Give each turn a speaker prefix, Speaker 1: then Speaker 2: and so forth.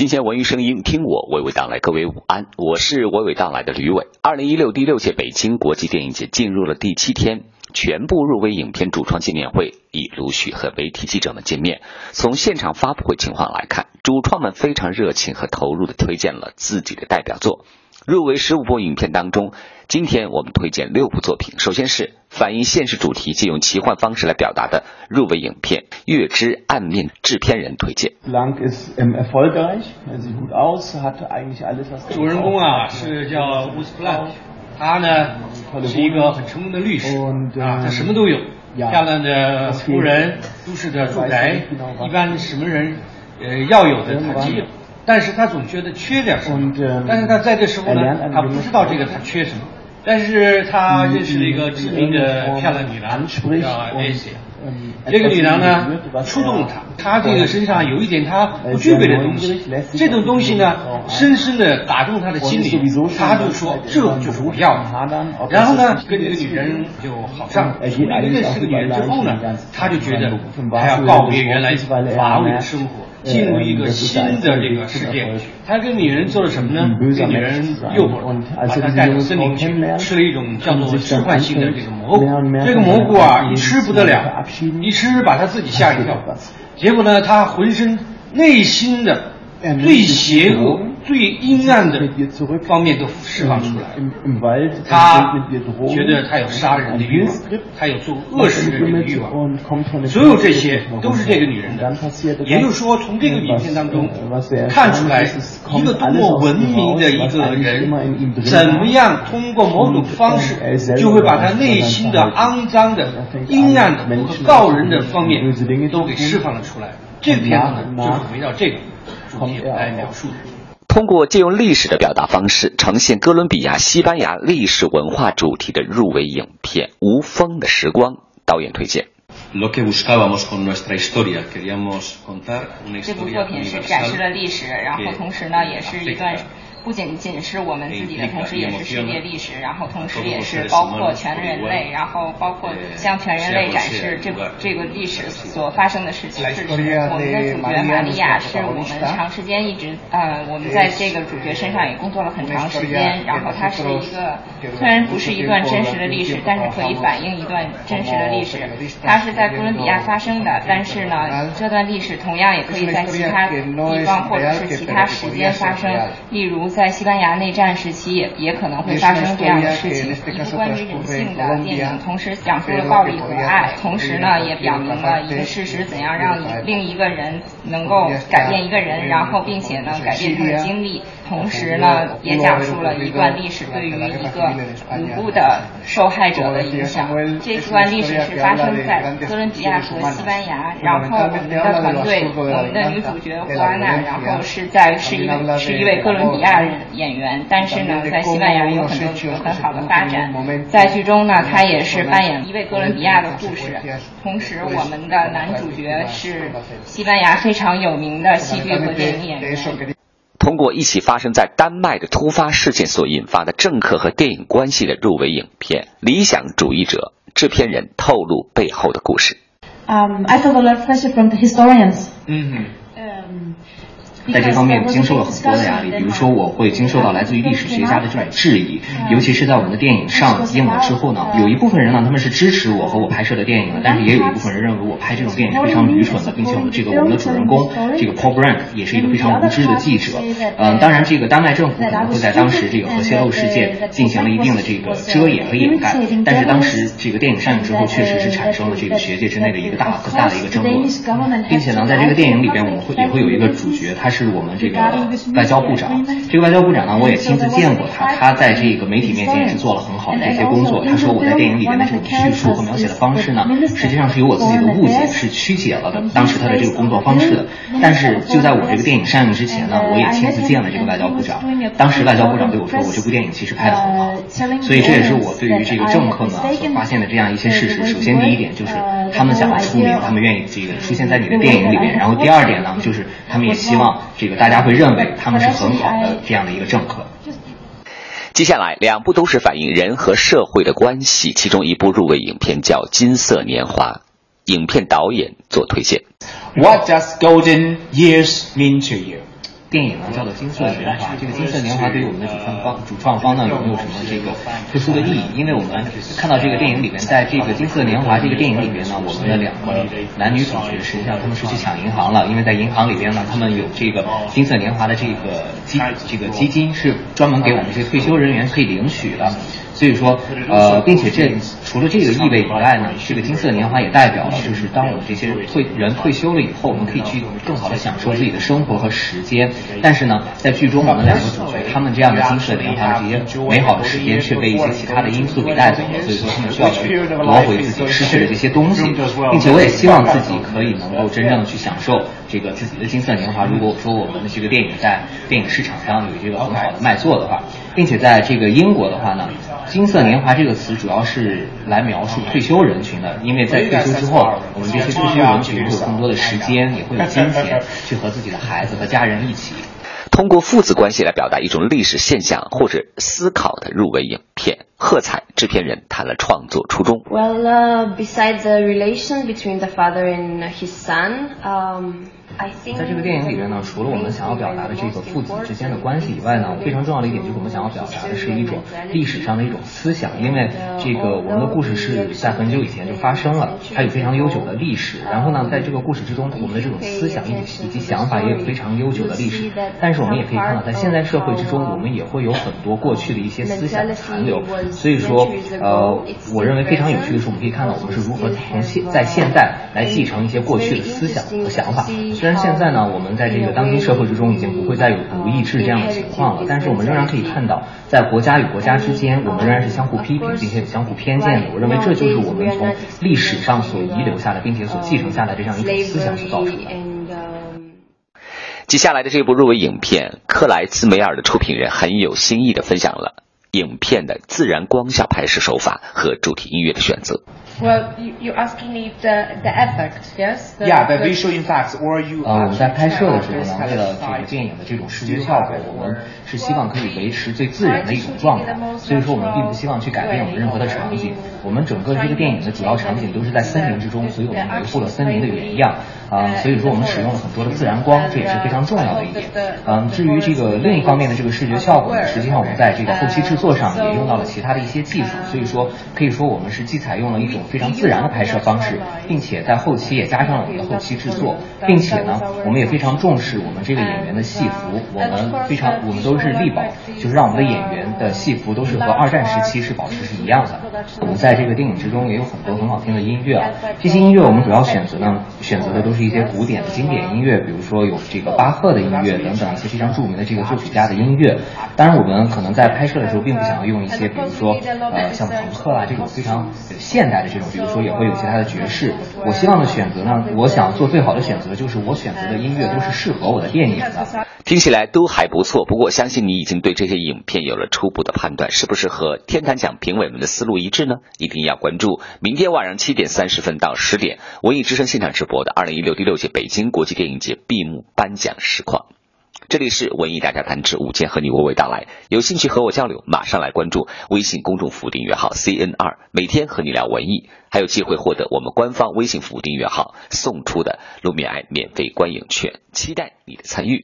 Speaker 1: 新鲜文娱声音，听我娓娓道来。各位午安，我是娓娓道来的吕伟。二零一六第六届北京国际电影节进入了第七天，全部入围影片主创见面会已陆续和媒体记者们见面。从现场发布会情况来看，主创们非常热情和投入的推荐了自己的代表作。入围十五部影片当中，今天我们推荐六部作品。首先是反映现实主题、借用奇幻方式来表达的入围影片《月之暗面》，制片人推荐。
Speaker 2: 主人公啊是叫乌斯普兰，他呢是一个很成功的律师啊，他什么都有，漂亮的夫人、都市的住宅，一般什么人呃要有的他都有。但是他总觉得缺点什么，但是他在这时候呢，他不知道这个他缺什么。但是他认识了一个知名的漂亮女郎，叫艾西。这个女郎呢，触动了他，他这个身上有一点他不具备的东西，这种东西呢，深深的打动他的心里，他就说这就是我要的。然后呢，跟这个女人就好上了。认识这个女人之后呢，他就觉得他要告别原来乏味的生活。进入一个新的这个世界，他跟女人做了什么呢？这女人诱惑了，把他带到森林去，吃了一种叫做致幻性的这个蘑菇。这个蘑菇啊，一吃不得了，一吃把他自己吓一跳。结果呢，他浑身内心的最邪恶。最阴暗的方面都释放出来。他觉得他有杀人的欲望，他有做恶事的这个欲望。所有这些都是这个女人的。也就是说，从这个影片当中看出来，一个多么文明的一个人，怎么样通过某种方式，就会把他内心的肮脏的、阴暗的和告人的方面都给释放了出来。这个片子呢，就是围绕这个主题来描述的。
Speaker 1: 通过借用历史的表达方式，呈现哥伦比亚、西班牙历史文化主题的入围影片《无风的时光》，导演推荐。
Speaker 3: 这部
Speaker 4: 作品是展示了历史，然后同时呢，也是一段。不仅仅是我们自己的，同时也是世界历史，然后同时也是包括全人类，然后包括向全人类展示这这个历史所发生的事情。是我们的主角玛利亚是我们长时间一直呃，我们在这个主角身上也工作了很长时间。然后它是一个虽然不是一段真实的历史，但是可以反映一段真实的历史。它是在哥伦比亚发生的，但是呢，这段历史同样也可以在其他地方或者是其他时间发生，例如。在西班牙内战时期，也也可能会发生这样的事情。一部关于人性的电影，同时讲述了暴力和爱，同时呢，也表明了一个事实：怎样让另一个人能够改变一个人，然后并且呢，改变他的经历。同时呢，也讲述了一段历史对于一个无辜的受害者的影响。这段历史是发生在哥伦比亚和西班牙。然后我们的团队，我们的女主角胡安娜，然后是在是一位是一位哥伦比亚演员，但是呢，在西班牙有很多很好的发展。在剧中呢，他也是扮演一位哥伦比亚的护士。同时，我们的男主角是西班牙非常有名的戏剧和电影演员。
Speaker 1: 通过一起发生在丹麦的突发事件所引发的政客和电影关系的入围影片《理想主义者》，制片人透露背后的故事。
Speaker 5: Um, I felt a lot of pressure from the historians.
Speaker 6: 在这方面经受了很多的压力，比如说我会经受到来自于历史学家的这种质疑，尤其是在我们的电影上映了之后呢，有一部分人呢他们是支持我和我拍摄的电影的，但是也有一部分人认为我拍这种电影是非常愚蠢的，并且我们这个我们的主人公这个 Paul Brank 也是一个非常无知的记者。嗯，当然这个丹麦政府可能会在当时这个核泄漏事件进行了一定的这个遮掩和掩盖，但是当时这个电影上映之后，确实是产生了这个学界之内的一个大很大的一个争论，并且呢，在这个电影里边我们会也会有一个主角，他是。是我们这个外交部长，这个外交部长呢，我也亲自见过他，他在这个媒体面前也是做了很好的这些工作。他说我在电影里面的这种叙述和描写的方式呢，实际上是有我自己的误解，是曲解了的当时他的这个工作方式的。但是就在我这个电影上映之前呢，我也亲自见了这个外交部长。当时外交部长对我说，我这部电影其实拍的很好。所以这也是我对于这个政客呢所发现的这样一些事实。首先第一点就是他们想要出名，他们愿意这个出现在你的电影里面。然后第二点呢，就是他们也希望。这个大家会认为他们是很好的这样的一个政客。
Speaker 1: 接下来两部都是反映人和社会的关系，其中一部入围影片叫《金色年华》，影片导演做推荐。
Speaker 7: What does golden years mean to you？
Speaker 6: 电影呢叫做《金色年华》。这个《金色年华》对于我们的主创方主创方呢有没有什么这个特殊的意义？因为我们看到这个电影里面，在这个《金色年华》这个电影里边呢，我们的两个男女主角实际上他们是去抢银行了，因为在银行里边呢，他们有这个《金色年华》的这个基这个基金是专门给我们这些退休人员可以领取的。所以说，呃，并且这除了这个意味以外呢，这个金色年华也代表了，就是当我们这些退人退休了以后，我们可以去更好的享受自己的生活和时间。但是呢，在剧中我们两个主角他们这样的金色年华的这些美好的时间，却被一些其他的因素给带走了。所以说，他们需要去夺回自己失去的这些东西，并且我也希望自己可以能够真正的去享受这个自己的金色年华。如果说我们的这个电影在电影市场上有这个很好的卖座的话，并且在这个英国的话呢。金色年华这个词主要是来描述退休人群的，因为在退休之后，我们这些退休人群会有更多的时间，也会有金钱 去和自己的孩子和家人一起。
Speaker 1: 通过父子关系来表达一种历史现象或者思考的入围影片，喝彩制片人谈了创作初衷。
Speaker 3: Well, besides the relation between the father and his son, um.
Speaker 6: 在这个电影里边呢，除了我们想要表达的这个父子之间的关系以外呢，非常重要的一点就是我们想要表达的是一种历史上的一种思想。因为这个我们的故事是在很久以前就发生了，它有非常悠久的历史。然后呢，在这个故事之中，我们的这种思想以及以及想法也有非常悠久的历史。但是我们也可以看到，在现代社会之中，我们也会有很多过去的一些思想残留。所以说，呃，我认为非常有趣的是，我们可以看到我们是如何从现在现代来继承一些过去的思想和想法。虽然现在呢，我们在这个当今社会之中已经不会再有独一制这样的情况了，但是我们仍然可以看到，在国家与国家之间，我们仍然是相互批评，并且有相互偏见的。我认为这就是我们从历史上所遗留下来，并且所继承下来这样一种思想所造成的。
Speaker 1: 接下来的这部入围影片，克莱兹梅尔的出品人很有新意的分享了影片的自然光下拍摄手法和主题音乐的选择。
Speaker 3: Well, you, you're asking me the the effect, yes?
Speaker 7: The, yeah, the visual effects, or you.
Speaker 6: 呃，我们在拍摄的时候呢，为了这个电影的这种视觉效果，我们是希望可以维持最自然的一种状态。所以说，我们并不希望去改变我们任何的场景。我们整个这个电影的主要场景都是在森林之中，所以我们维护了森林的原样。啊，所以说我们使用了很多的自然光，这也是非常重要的一点。嗯，至于这个另一方面的这个视觉效果呢，实际上我们在这个后期制作上也用到了其他的一些技术。所以说，可以说我们是既采用了一种非常自然的拍摄方式，并且在后期也加上了我们的后期制作，并且呢，我们也非常重视我们这个演员的戏服，我们非常我们都是力保，就是让我们的演员的戏服都是和二战时期是保持是一样的。我们在这个电影之中也有很多很好听的音乐啊，这些音乐我们主要选择呢，选择的都是。一些古典的经典音乐，比如说有这个巴赫的音乐等等一些非常著名的这个作曲家的音乐。当然，我们可能在拍摄的时候并不想要用一些，比如说呃像朋克啊这种非常现代的这种，比如说也会有其他的爵士。我希望的选择呢，我想做最好的选择就是我选择的音乐都是适合我的电影的。
Speaker 1: 听起来都还不错，不过相信你已经对这些影片有了初步的判断，是不是和天坛奖评委们的思路一致呢？一定要关注明天晚上七点三十分到十点文艺之声现场直播播的二零一六第六届北京国际电影节闭幕颁奖实况。这里是文艺大家谈之午间，和你娓娓道来。有兴趣和我交流，马上来关注微信公众服务订阅号 CNR，每天和你聊文艺，还有机会获得我们官方微信服务订阅号送出的路面爱免费观影券，期待你的参与。